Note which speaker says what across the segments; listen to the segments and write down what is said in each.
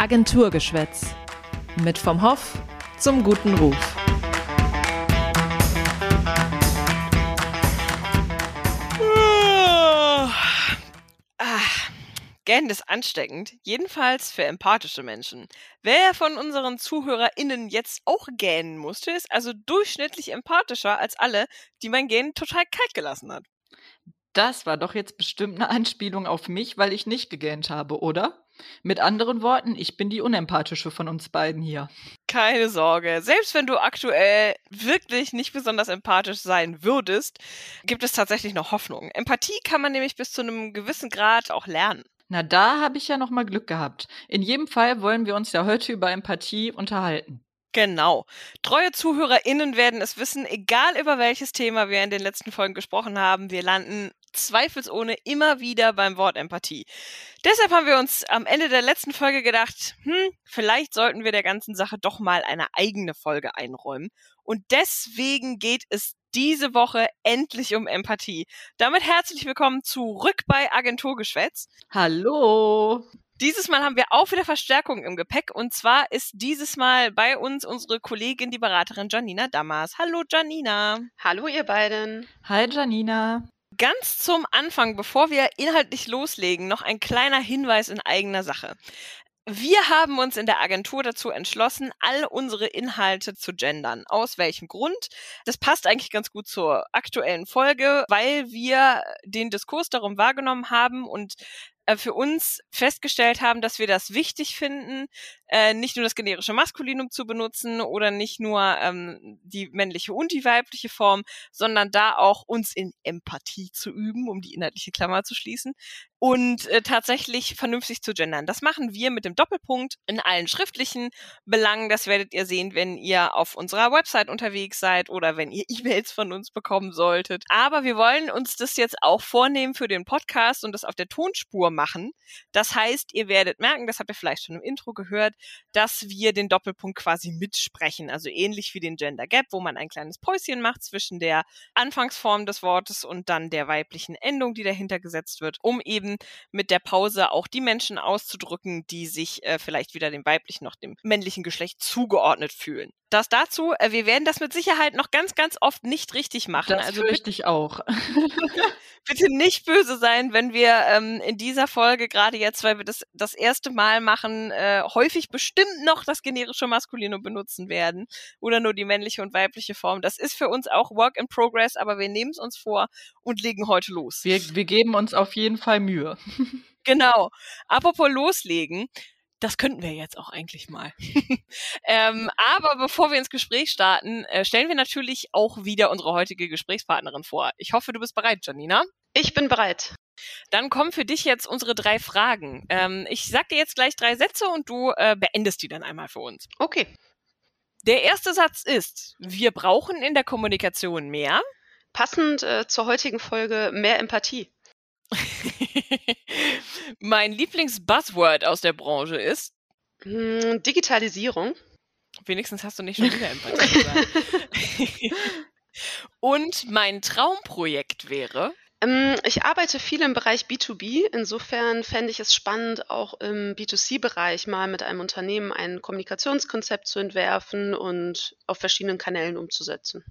Speaker 1: Agenturgeschwätz. Mit vom Hoff zum guten Ruf.
Speaker 2: Gähnen ist ansteckend, jedenfalls für empathische Menschen. Wer von unseren ZuhörerInnen jetzt auch gähnen musste, ist also durchschnittlich empathischer als alle, die mein Gähnen total kalt gelassen hat.
Speaker 3: Das war doch jetzt bestimmt eine Anspielung auf mich, weil ich nicht gegähnt habe, oder? Mit anderen Worten, ich bin die unempathische von uns beiden hier.
Speaker 2: Keine Sorge. Selbst wenn du aktuell wirklich nicht besonders empathisch sein würdest, gibt es tatsächlich noch Hoffnung. Empathie kann man nämlich bis zu einem gewissen Grad auch lernen.
Speaker 3: Na, da habe ich ja noch mal Glück gehabt. In jedem Fall wollen wir uns ja heute über Empathie unterhalten.
Speaker 2: Genau. Treue ZuhörerInnen werden es wissen, egal über welches Thema wir in den letzten Folgen gesprochen haben, wir landen zweifelsohne immer wieder beim Wort Empathie. Deshalb haben wir uns am Ende der letzten Folge gedacht, hm, vielleicht sollten wir der ganzen Sache doch mal eine eigene Folge einräumen. Und deswegen geht es diese Woche endlich um Empathie. Damit herzlich willkommen zurück bei Agenturgeschwätz.
Speaker 3: Hallo.
Speaker 2: Dieses Mal haben wir auch wieder Verstärkung im Gepäck und zwar ist dieses Mal bei uns unsere Kollegin, die Beraterin Janina Damas. Hallo Janina.
Speaker 4: Hallo ihr beiden.
Speaker 3: Hi Janina.
Speaker 2: Ganz zum Anfang, bevor wir inhaltlich loslegen, noch ein kleiner Hinweis in eigener Sache. Wir haben uns in der Agentur dazu entschlossen, all unsere Inhalte zu gendern. Aus welchem Grund? Das passt eigentlich ganz gut zur aktuellen Folge, weil wir den Diskurs darum wahrgenommen haben und äh, für uns festgestellt haben, dass wir das wichtig finden, äh, nicht nur das generische Maskulinum zu benutzen oder nicht nur ähm, die männliche und die weibliche Form, sondern da auch uns in Empathie zu üben, um die inhaltliche Klammer zu schließen und äh, tatsächlich vernünftig zu gendern. Das machen wir mit dem Doppelpunkt in allen schriftlichen Belangen. Das werdet ihr sehen, wenn ihr auf unserer Website unterwegs seid oder wenn ihr E-Mails von uns bekommen solltet. Aber wir wollen uns das jetzt auch vornehmen für den Podcast und das auf der Tonspur machen. Das heißt, ihr werdet merken, das habt ihr vielleicht schon im Intro gehört, dass wir den Doppelpunkt quasi mitsprechen. Also ähnlich wie den Gender Gap, wo man ein kleines Päuschen macht zwischen der Anfangsform des Wortes und dann der weiblichen Endung, die dahinter gesetzt wird, um eben mit der Pause auch die Menschen auszudrücken, die sich äh, vielleicht wieder dem weiblichen noch dem männlichen Geschlecht zugeordnet fühlen. Das dazu, äh, wir werden das mit Sicherheit noch ganz, ganz oft nicht richtig machen.
Speaker 3: Das also fürchte ich auch.
Speaker 2: bitte nicht böse sein, wenn wir ähm, in dieser Folge, gerade jetzt, weil wir das das erste Mal machen, äh, häufig bestimmt noch das generische Maskulinum benutzen werden oder nur die männliche und weibliche Form. Das ist für uns auch Work in Progress, aber wir nehmen es uns vor und legen heute los.
Speaker 3: Wir, wir geben uns auf jeden Fall Mühe.
Speaker 2: genau. Apropos loslegen das könnten wir jetzt auch eigentlich mal. ähm, aber bevor wir ins Gespräch starten, äh, stellen wir natürlich auch wieder unsere heutige Gesprächspartnerin vor. Ich hoffe, du bist bereit, Janina.
Speaker 4: Ich bin bereit.
Speaker 2: Dann kommen für dich jetzt unsere drei Fragen. Ähm, ich sag dir jetzt gleich drei Sätze und du äh, beendest die dann einmal für uns.
Speaker 4: Okay.
Speaker 2: Der erste Satz ist, wir brauchen in der Kommunikation mehr.
Speaker 4: Passend äh, zur heutigen Folge mehr Empathie.
Speaker 2: mein Lieblings-Buzzword aus der Branche ist?
Speaker 4: Hm, Digitalisierung.
Speaker 2: Wenigstens hast du nicht schon wieder Empathie gesagt. Und mein Traumprojekt wäre?
Speaker 4: Ähm, ich arbeite viel im Bereich B2B. Insofern fände ich es spannend, auch im B2C-Bereich mal mit einem Unternehmen ein Kommunikationskonzept zu entwerfen und auf verschiedenen Kanälen umzusetzen.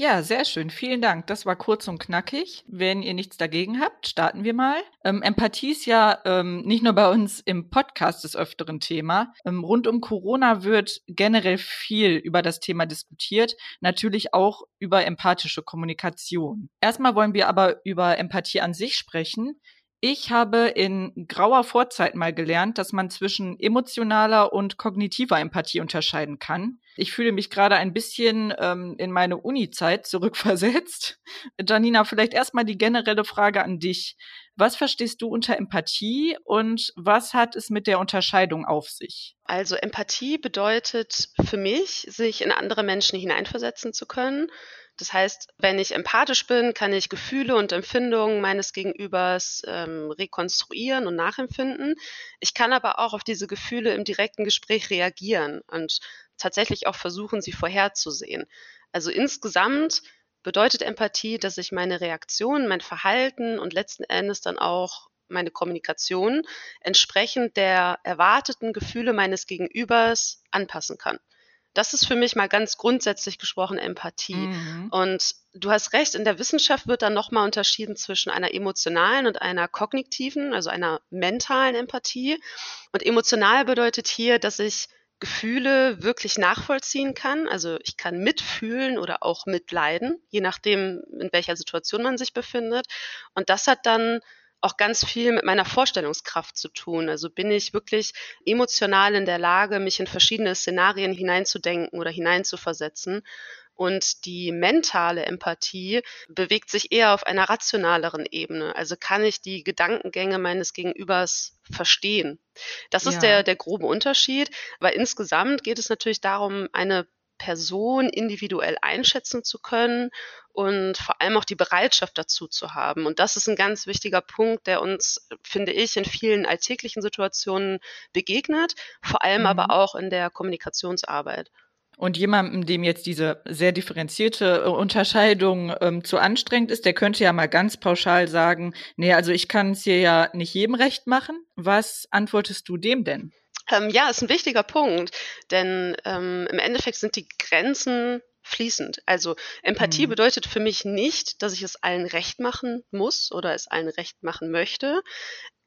Speaker 3: Ja, sehr schön. Vielen Dank. Das war kurz und knackig. Wenn ihr nichts dagegen habt, starten wir mal. Ähm, Empathie ist ja ähm, nicht nur bei uns im Podcast des öfteren Thema. Ähm, rund um Corona wird generell viel über das Thema diskutiert, natürlich auch über empathische Kommunikation. Erstmal wollen wir aber über Empathie an sich sprechen. Ich habe in grauer Vorzeit mal gelernt, dass man zwischen emotionaler und kognitiver Empathie unterscheiden kann. Ich fühle mich gerade ein bisschen ähm, in meine Uni-Zeit zurückversetzt. Janina, vielleicht erstmal die generelle Frage an dich. Was verstehst du unter Empathie und was hat es mit der Unterscheidung auf sich?
Speaker 4: Also Empathie bedeutet für mich, sich in andere Menschen hineinversetzen zu können das heißt, wenn ich empathisch bin, kann ich Gefühle und Empfindungen meines Gegenübers ähm, rekonstruieren und nachempfinden. Ich kann aber auch auf diese Gefühle im direkten Gespräch reagieren und tatsächlich auch versuchen, sie vorherzusehen. Also insgesamt bedeutet Empathie, dass ich meine Reaktion, mein Verhalten und letzten Endes dann auch meine Kommunikation entsprechend der erwarteten Gefühle meines Gegenübers anpassen kann. Das ist für mich mal ganz grundsätzlich gesprochen Empathie. Mhm. Und du hast recht, in der Wissenschaft wird dann nochmal unterschieden zwischen einer emotionalen und einer kognitiven, also einer mentalen Empathie. Und emotional bedeutet hier, dass ich Gefühle wirklich nachvollziehen kann. Also ich kann mitfühlen oder auch mitleiden, je nachdem, in welcher Situation man sich befindet. Und das hat dann auch ganz viel mit meiner Vorstellungskraft zu tun. Also bin ich wirklich emotional in der Lage, mich in verschiedene Szenarien hineinzudenken oder hineinzuversetzen. Und die mentale Empathie bewegt sich eher auf einer rationaleren Ebene. Also kann ich die Gedankengänge meines Gegenübers verstehen. Das ist ja. der, der grobe Unterschied. Aber insgesamt geht es natürlich darum, eine Person individuell einschätzen zu können und vor allem auch die Bereitschaft dazu zu haben. Und das ist ein ganz wichtiger Punkt, der uns, finde ich, in vielen alltäglichen Situationen begegnet, vor allem mhm. aber auch in der Kommunikationsarbeit.
Speaker 3: Und jemandem, dem jetzt diese sehr differenzierte äh, Unterscheidung ähm, zu anstrengend ist, der könnte ja mal ganz pauschal sagen, nee, also ich kann es hier ja nicht jedem recht machen. Was antwortest du dem denn?
Speaker 4: Ähm, ja, ist ein wichtiger Punkt, denn ähm, im Endeffekt sind die Grenzen fließend. Also Empathie mhm. bedeutet für mich nicht, dass ich es allen recht machen muss oder es allen recht machen möchte.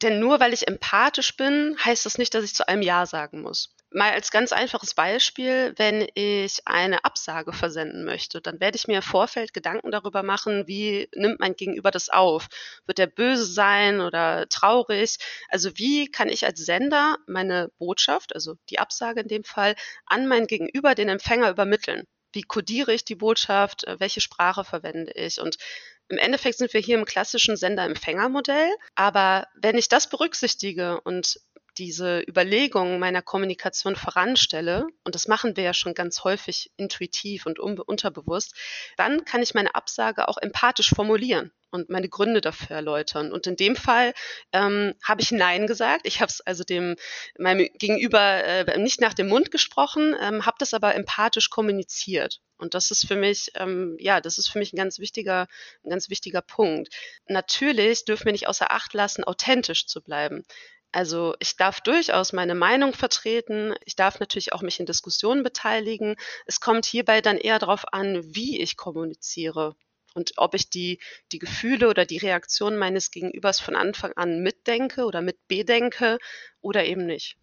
Speaker 4: Denn nur weil ich empathisch bin, heißt das nicht, dass ich zu einem Ja sagen muss. Mal als ganz einfaches Beispiel, wenn ich eine Absage versenden möchte, dann werde ich mir im Vorfeld Gedanken darüber machen, wie nimmt mein Gegenüber das auf? Wird er böse sein oder traurig? Also wie kann ich als Sender meine Botschaft, also die Absage in dem Fall, an mein Gegenüber, den Empfänger übermitteln? Wie kodiere ich die Botschaft? Welche Sprache verwende ich? Und im Endeffekt sind wir hier im klassischen Sender-Empfänger-Modell. Aber wenn ich das berücksichtige und diese Überlegungen meiner Kommunikation voranstelle, und das machen wir ja schon ganz häufig intuitiv und unterbewusst, dann kann ich meine Absage auch empathisch formulieren und meine Gründe dafür erläutern. Und in dem Fall ähm, habe ich Nein gesagt. Ich habe es also dem meinem Gegenüber äh, nicht nach dem Mund gesprochen, ähm, habe das aber empathisch kommuniziert. Und das ist für mich, ähm, ja, das ist für mich ein ganz wichtiger, ein ganz wichtiger Punkt. Natürlich dürfen wir nicht außer Acht lassen, authentisch zu bleiben. Also ich darf durchaus meine Meinung vertreten. Ich darf natürlich auch mich in Diskussionen beteiligen. Es kommt hierbei dann eher darauf an, wie ich kommuniziere und ob ich die, die Gefühle oder die Reaktionen meines Gegenübers von Anfang an mitdenke oder mitbedenke oder eben nicht.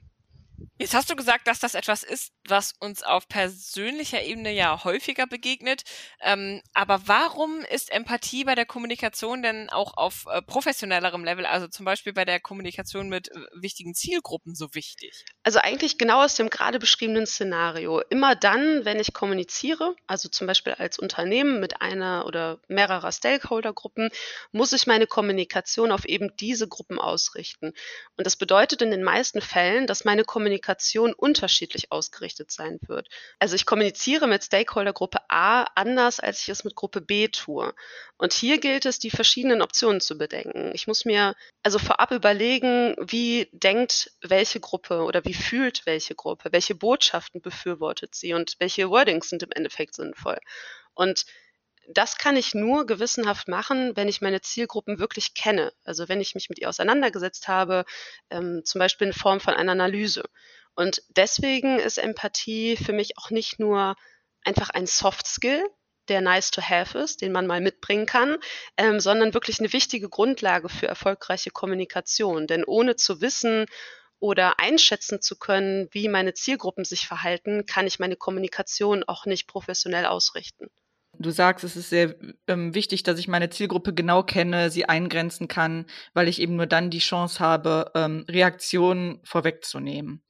Speaker 2: Jetzt hast du gesagt, dass das etwas ist, was uns auf persönlicher Ebene ja häufiger begegnet. Ähm, aber warum ist Empathie bei der Kommunikation denn auch auf äh, professionellerem Level, also zum Beispiel bei der Kommunikation mit äh, wichtigen Zielgruppen so wichtig?
Speaker 4: Also eigentlich genau aus dem gerade beschriebenen Szenario. Immer dann, wenn ich kommuniziere, also zum Beispiel als Unternehmen mit einer oder mehrerer Stakeholdergruppen, muss ich meine Kommunikation auf eben diese Gruppen ausrichten. Und das bedeutet in den meisten Fällen, dass meine Kommunikation Kommunikation unterschiedlich ausgerichtet sein wird. Also ich kommuniziere mit Stakeholdergruppe A anders, als ich es mit Gruppe B tue. Und hier gilt es, die verschiedenen Optionen zu bedenken. Ich muss mir also vorab überlegen, wie denkt welche Gruppe oder wie fühlt welche Gruppe, welche Botschaften befürwortet sie und welche Wordings sind im Endeffekt sinnvoll. Und das kann ich nur gewissenhaft machen, wenn ich meine Zielgruppen wirklich kenne. Also wenn ich mich mit ihr auseinandergesetzt habe, ähm, zum Beispiel in Form von einer Analyse. Und deswegen ist Empathie für mich auch nicht nur einfach ein Soft Skill, der nice to have ist, den man mal mitbringen kann, ähm, sondern wirklich eine wichtige Grundlage für erfolgreiche Kommunikation. Denn ohne zu wissen oder einschätzen zu können, wie meine Zielgruppen sich verhalten, kann ich meine Kommunikation auch nicht professionell ausrichten.
Speaker 3: Du sagst, es ist sehr ähm, wichtig, dass ich meine Zielgruppe genau kenne, sie eingrenzen kann, weil ich eben nur dann die Chance habe, ähm, Reaktionen vorwegzunehmen.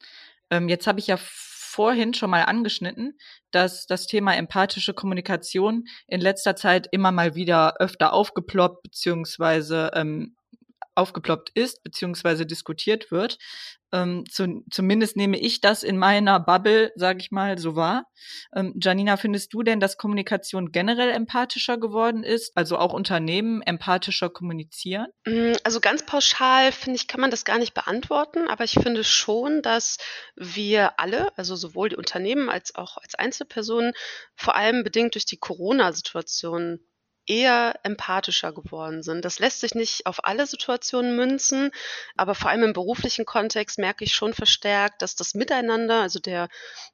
Speaker 3: Ähm, jetzt habe ich ja vorhin schon mal angeschnitten, dass das Thema empathische Kommunikation in letzter Zeit immer mal wieder öfter aufgeploppt beziehungsweise ähm, aufgeploppt ist, beziehungsweise diskutiert wird. Ähm, zu, zumindest nehme ich das in meiner Bubble, sage ich mal, so wahr. Ähm, Janina, findest du denn, dass Kommunikation generell empathischer geworden ist? Also auch Unternehmen empathischer kommunizieren?
Speaker 4: Mm, also ganz pauschal, finde ich, kann man das gar nicht beantworten, aber ich finde schon, dass wir alle, also sowohl die Unternehmen als auch als Einzelpersonen, vor allem bedingt durch die Corona-Situation eher empathischer geworden sind. Das lässt sich nicht auf alle Situationen münzen, aber vor allem im beruflichen Kontext merke ich schon verstärkt, dass das Miteinander, also der,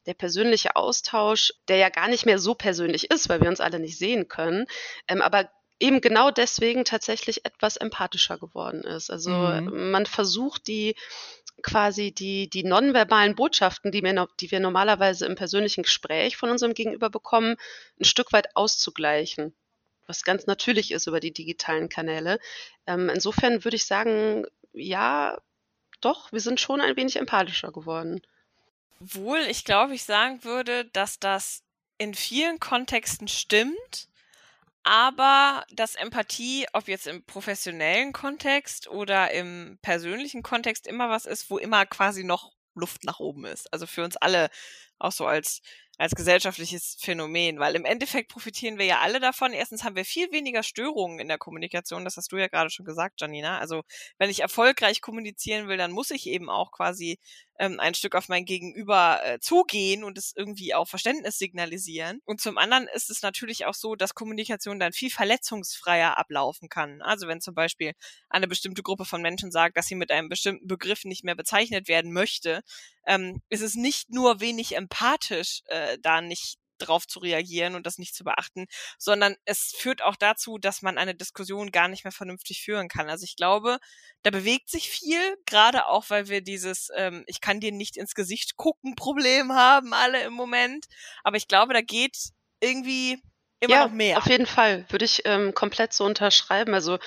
Speaker 4: der persönliche Austausch, der ja gar nicht mehr so persönlich ist, weil wir uns alle nicht sehen können, ähm, aber eben genau deswegen tatsächlich etwas empathischer geworden ist. Also mhm. man versucht die quasi die, die nonverbalen Botschaften, die wir, die wir normalerweise im persönlichen Gespräch von unserem Gegenüber bekommen, ein Stück weit auszugleichen, was ganz natürlich ist über die digitalen Kanäle. Ähm, insofern würde ich sagen, ja, doch, wir sind schon ein wenig empathischer geworden.
Speaker 2: Wohl, ich glaube, ich sagen würde, dass das in vielen Kontexten stimmt aber dass Empathie, ob jetzt im professionellen Kontext oder im persönlichen Kontext, immer was ist, wo immer quasi noch Luft nach oben ist. Also für uns alle auch so als als gesellschaftliches Phänomen, weil im Endeffekt profitieren wir ja alle davon. Erstens haben wir viel weniger Störungen in der Kommunikation, das hast du ja gerade schon gesagt, Janina. Also wenn ich erfolgreich kommunizieren will, dann muss ich eben auch quasi ähm, ein Stück auf mein Gegenüber äh, zugehen und es irgendwie auch Verständnis signalisieren. Und zum anderen ist es natürlich auch so, dass Kommunikation dann viel verletzungsfreier ablaufen kann. Also wenn zum Beispiel eine bestimmte Gruppe von Menschen sagt, dass sie mit einem bestimmten Begriff nicht mehr bezeichnet werden möchte, ähm, ist es nicht nur wenig empathisch, äh, da nicht drauf zu reagieren und das nicht zu beachten, sondern es führt auch dazu, dass man eine Diskussion gar nicht mehr vernünftig führen kann. Also ich glaube, da bewegt sich viel, gerade auch, weil wir dieses ähm, Ich kann dir nicht ins Gesicht gucken Problem haben, alle im Moment. Aber ich glaube, da geht irgendwie immer ja, noch mehr.
Speaker 4: Auf jeden Fall, würde ich ähm, komplett so unterschreiben. Also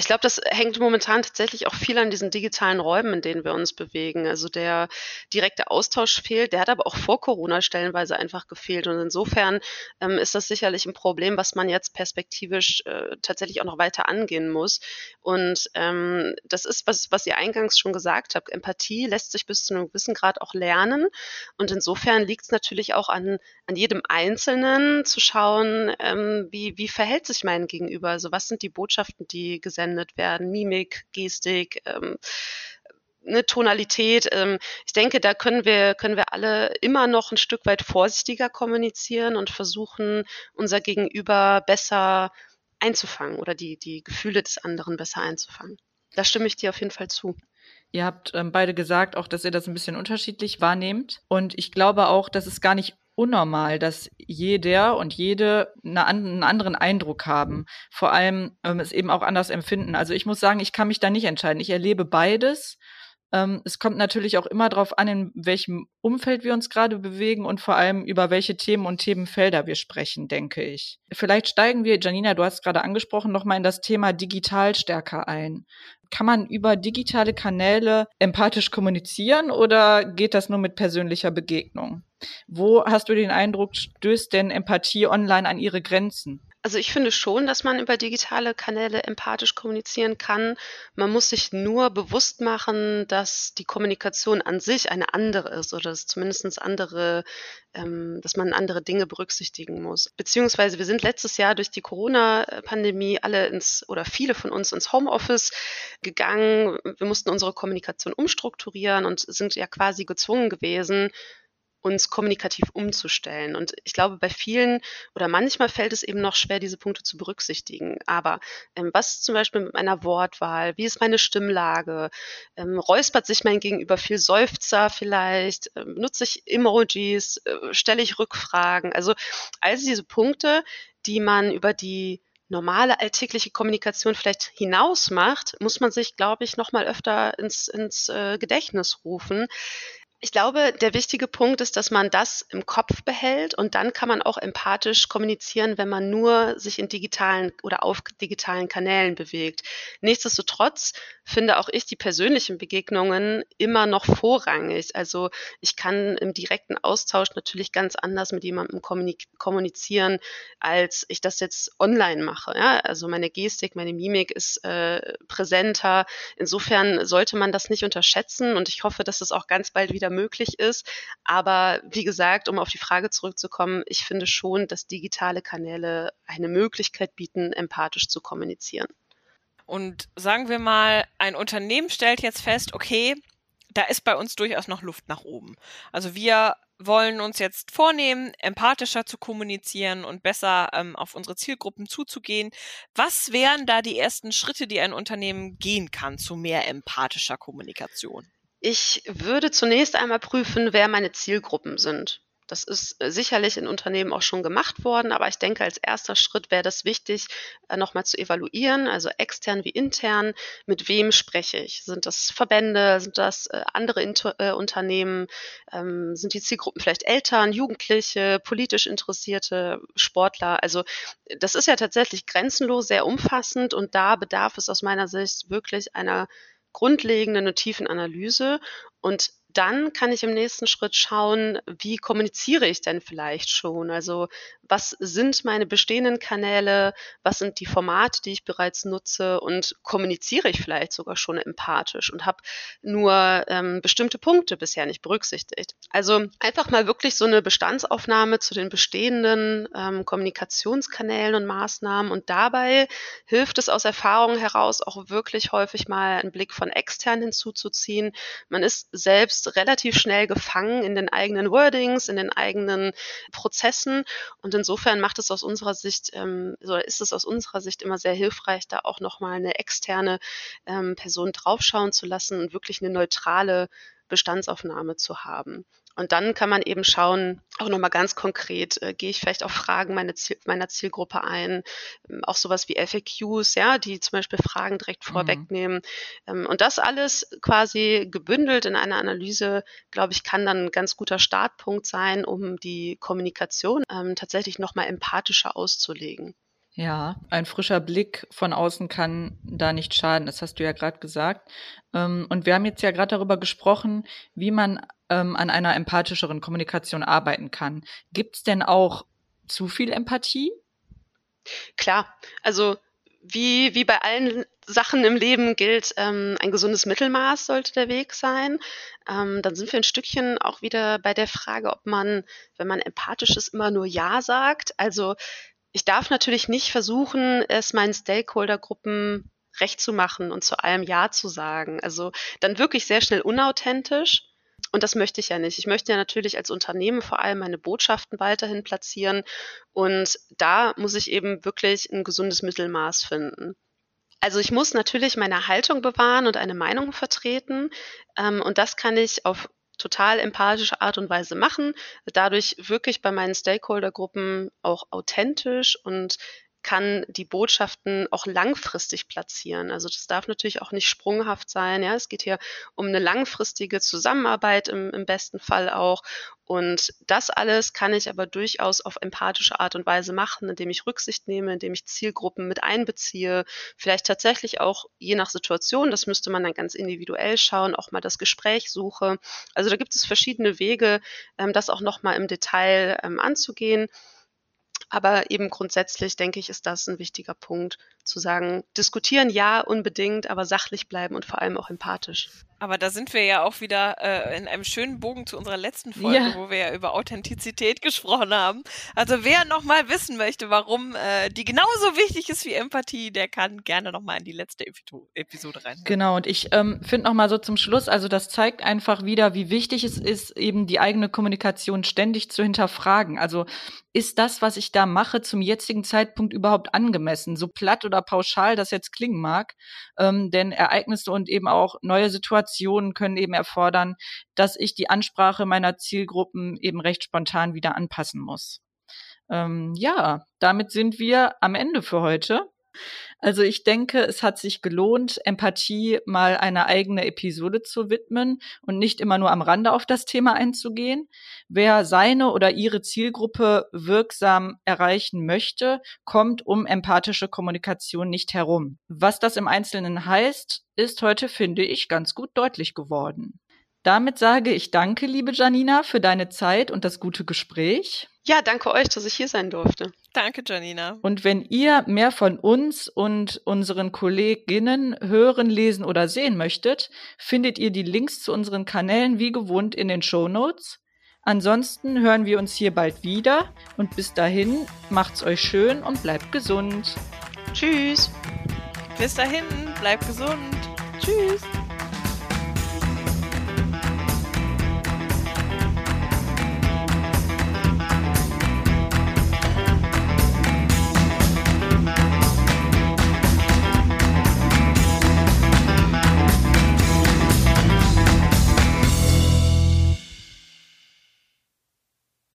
Speaker 4: ich glaube, das hängt momentan tatsächlich auch viel an diesen digitalen Räumen, in denen wir uns bewegen. Also der direkte Austausch fehlt, der hat aber auch vor Corona stellenweise einfach gefehlt. Und insofern ähm, ist das sicherlich ein Problem, was man jetzt perspektivisch äh, tatsächlich auch noch weiter angehen muss. Und ähm, das ist, was, was ihr eingangs schon gesagt habt. Empathie lässt sich bis zu einem gewissen Grad auch lernen. Und insofern liegt es natürlich auch an, an jedem Einzelnen zu schauen, ähm, wie, wie verhält sich mein Gegenüber? Also was sind die Botschaften, die gesendet verwendet werden, Mimik, Gestik, ähm, eine Tonalität. Ähm, ich denke, da können wir, können wir alle immer noch ein Stück weit vorsichtiger kommunizieren und versuchen, unser Gegenüber besser einzufangen oder die, die Gefühle des anderen besser einzufangen. Da stimme ich dir auf jeden Fall zu.
Speaker 3: Ihr habt ähm, beide gesagt, auch dass ihr das ein bisschen unterschiedlich wahrnehmt. Und ich glaube auch, dass es gar nicht unnormal, dass jeder und jede eine, einen anderen Eindruck haben. Vor allem ähm, es eben auch anders empfinden. Also ich muss sagen, ich kann mich da nicht entscheiden. Ich erlebe beides. Ähm, es kommt natürlich auch immer darauf an, in welchem Umfeld wir uns gerade bewegen und vor allem über welche Themen und Themenfelder wir sprechen, denke ich. Vielleicht steigen wir, Janina, du hast gerade angesprochen, nochmal in das Thema digital stärker ein. Kann man über digitale Kanäle empathisch kommunizieren oder geht das nur mit persönlicher Begegnung? Wo hast du den Eindruck, stößt denn Empathie online an ihre Grenzen?
Speaker 4: Also ich finde schon, dass man über digitale Kanäle empathisch kommunizieren kann. Man muss sich nur bewusst machen, dass die Kommunikation an sich eine andere ist oder dass zumindest andere, ähm, dass man andere Dinge berücksichtigen muss. Beziehungsweise wir sind letztes Jahr durch die Corona-Pandemie alle ins oder viele von uns ins Homeoffice gegangen. Wir mussten unsere Kommunikation umstrukturieren und sind ja quasi gezwungen gewesen, uns kommunikativ umzustellen. Und ich glaube, bei vielen oder manchmal fällt es eben noch schwer, diese Punkte zu berücksichtigen. Aber ähm, was zum Beispiel mit meiner Wortwahl? Wie ist meine Stimmlage? Ähm, räuspert sich mein Gegenüber viel Seufzer vielleicht? Ähm, nutze ich Emojis? Äh, stelle ich Rückfragen? Also all diese Punkte, die man über die normale alltägliche Kommunikation vielleicht hinaus macht, muss man sich, glaube ich, noch mal öfter ins, ins äh, Gedächtnis rufen, ich glaube, der wichtige Punkt ist, dass man das im Kopf behält und dann kann man auch empathisch kommunizieren, wenn man nur sich in digitalen oder auf digitalen Kanälen bewegt. Nichtsdestotrotz finde auch ich die persönlichen Begegnungen immer noch vorrangig. Also ich kann im direkten Austausch natürlich ganz anders mit jemandem kommunizieren, als ich das jetzt online mache. Ja? Also meine Gestik, meine Mimik ist äh, präsenter. Insofern sollte man das nicht unterschätzen und ich hoffe, dass es auch ganz bald wieder möglich ist. Aber wie gesagt, um auf die Frage zurückzukommen, ich finde schon, dass digitale Kanäle eine Möglichkeit bieten, empathisch zu kommunizieren.
Speaker 2: Und sagen wir mal, ein Unternehmen stellt jetzt fest, okay, da ist bei uns durchaus noch Luft nach oben. Also wir wollen uns jetzt vornehmen, empathischer zu kommunizieren und besser ähm, auf unsere Zielgruppen zuzugehen. Was wären da die ersten Schritte, die ein Unternehmen gehen kann zu mehr empathischer Kommunikation?
Speaker 4: Ich würde zunächst einmal prüfen, wer meine Zielgruppen sind. Das ist äh, sicherlich in Unternehmen auch schon gemacht worden, aber ich denke, als erster Schritt wäre das wichtig, äh, nochmal zu evaluieren, also extern wie intern, mit wem spreche ich? Sind das Verbände, sind das äh, andere Unternehmen, ähm, sind die Zielgruppen vielleicht Eltern, Jugendliche, politisch Interessierte, Sportler? Also das ist ja tatsächlich grenzenlos, sehr umfassend und da bedarf es aus meiner Sicht wirklich einer grundlegenden und tiefen Analyse und dann kann ich im nächsten Schritt schauen, wie kommuniziere ich denn vielleicht schon? Also was sind meine bestehenden Kanäle? Was sind die Formate, die ich bereits nutze? Und kommuniziere ich vielleicht sogar schon empathisch und habe nur ähm, bestimmte Punkte bisher nicht berücksichtigt? Also einfach mal wirklich so eine Bestandsaufnahme zu den bestehenden ähm, Kommunikationskanälen und Maßnahmen. Und dabei hilft es aus Erfahrung heraus auch wirklich häufig mal einen Blick von extern hinzuzuziehen. Man ist selbst relativ schnell gefangen in den eigenen Wordings, in den eigenen Prozessen. Und insofern macht es aus unserer Sicht, ähm, oder ist es aus unserer Sicht immer sehr hilfreich, da auch nochmal eine externe ähm, Person draufschauen zu lassen und wirklich eine neutrale Bestandsaufnahme zu haben. Und dann kann man eben schauen, auch nochmal ganz konkret, äh, gehe ich vielleicht auf Fragen meine Ziel, meiner Zielgruppe ein, ähm, auch sowas wie FAQs, ja, die zum Beispiel Fragen direkt mhm. vorwegnehmen. Ähm, und das alles quasi gebündelt in einer Analyse, glaube ich, kann dann ein ganz guter Startpunkt sein, um die Kommunikation ähm, tatsächlich nochmal empathischer auszulegen.
Speaker 3: Ja, ein frischer Blick von außen kann da nicht schaden. Das hast du ja gerade gesagt. Ähm, und wir haben jetzt ja gerade darüber gesprochen, wie man ähm, an einer empathischeren Kommunikation arbeiten kann. Gibt es denn auch zu viel Empathie?
Speaker 4: Klar, also wie, wie bei allen Sachen im Leben gilt, ähm, ein gesundes Mittelmaß sollte der Weg sein. Ähm, dann sind wir ein Stückchen auch wieder bei der Frage, ob man, wenn man empathisch ist, immer nur Ja sagt. Also ich darf natürlich nicht versuchen, es meinen Stakeholdergruppen recht zu machen und zu allem Ja zu sagen. Also dann wirklich sehr schnell unauthentisch. Und das möchte ich ja nicht. Ich möchte ja natürlich als Unternehmen vor allem meine Botschaften weiterhin platzieren. Und da muss ich eben wirklich ein gesundes Mittelmaß finden. Also ich muss natürlich meine Haltung bewahren und eine Meinung vertreten. Ähm, und das kann ich auf total empathische Art und Weise machen, dadurch wirklich bei meinen Stakeholdergruppen auch authentisch und kann die Botschaften auch langfristig platzieren. Also das darf natürlich auch nicht sprunghaft sein. Ja, es geht hier um eine langfristige Zusammenarbeit im, im besten Fall auch. Und das alles kann ich aber durchaus auf empathische Art und Weise machen, indem ich Rücksicht nehme, indem ich Zielgruppen mit einbeziehe, vielleicht tatsächlich auch je nach Situation, das müsste man dann ganz individuell schauen, auch mal das Gespräch suche. Also da gibt es verschiedene Wege, ähm, das auch nochmal im Detail ähm, anzugehen. Aber eben grundsätzlich denke ich, ist das ein wichtiger Punkt, zu sagen, diskutieren ja unbedingt, aber sachlich bleiben und vor allem auch empathisch.
Speaker 2: Aber da sind wir ja auch wieder äh, in einem schönen Bogen zu unserer letzten Folge, ja. wo wir ja über Authentizität gesprochen haben. Also wer nochmal wissen möchte, warum äh, die genauso wichtig ist wie Empathie, der kann gerne nochmal in die letzte Episode rein.
Speaker 3: Genau, und ich ähm, finde nochmal so zum Schluss, also das zeigt einfach wieder, wie wichtig es ist, eben die eigene Kommunikation ständig zu hinterfragen. Also ist das, was ich da mache, zum jetzigen Zeitpunkt überhaupt angemessen? So platt oder pauschal das jetzt klingen mag. Ähm, denn Ereignisse und eben auch neue Situationen Situationen können eben erfordern, dass ich die Ansprache meiner Zielgruppen eben recht spontan wieder anpassen muss. Ähm, ja, damit sind wir am Ende für heute. Also ich denke, es hat sich gelohnt, Empathie mal eine eigene Episode zu widmen und nicht immer nur am Rande auf das Thema einzugehen. Wer seine oder ihre Zielgruppe wirksam erreichen möchte, kommt um empathische Kommunikation nicht herum. Was das im Einzelnen heißt, ist heute, finde ich, ganz gut deutlich geworden. Damit sage ich danke, liebe Janina, für deine Zeit und das gute Gespräch.
Speaker 4: Ja, danke euch, dass ich hier sein durfte.
Speaker 2: Danke, Janina.
Speaker 3: Und wenn ihr mehr von uns und unseren Kolleginnen hören, lesen oder sehen möchtet, findet ihr die Links zu unseren Kanälen wie gewohnt in den Show Notes. Ansonsten hören wir uns hier bald wieder und bis dahin macht's euch schön und bleibt gesund.
Speaker 4: Tschüss.
Speaker 2: Bis dahin, bleibt gesund. Tschüss.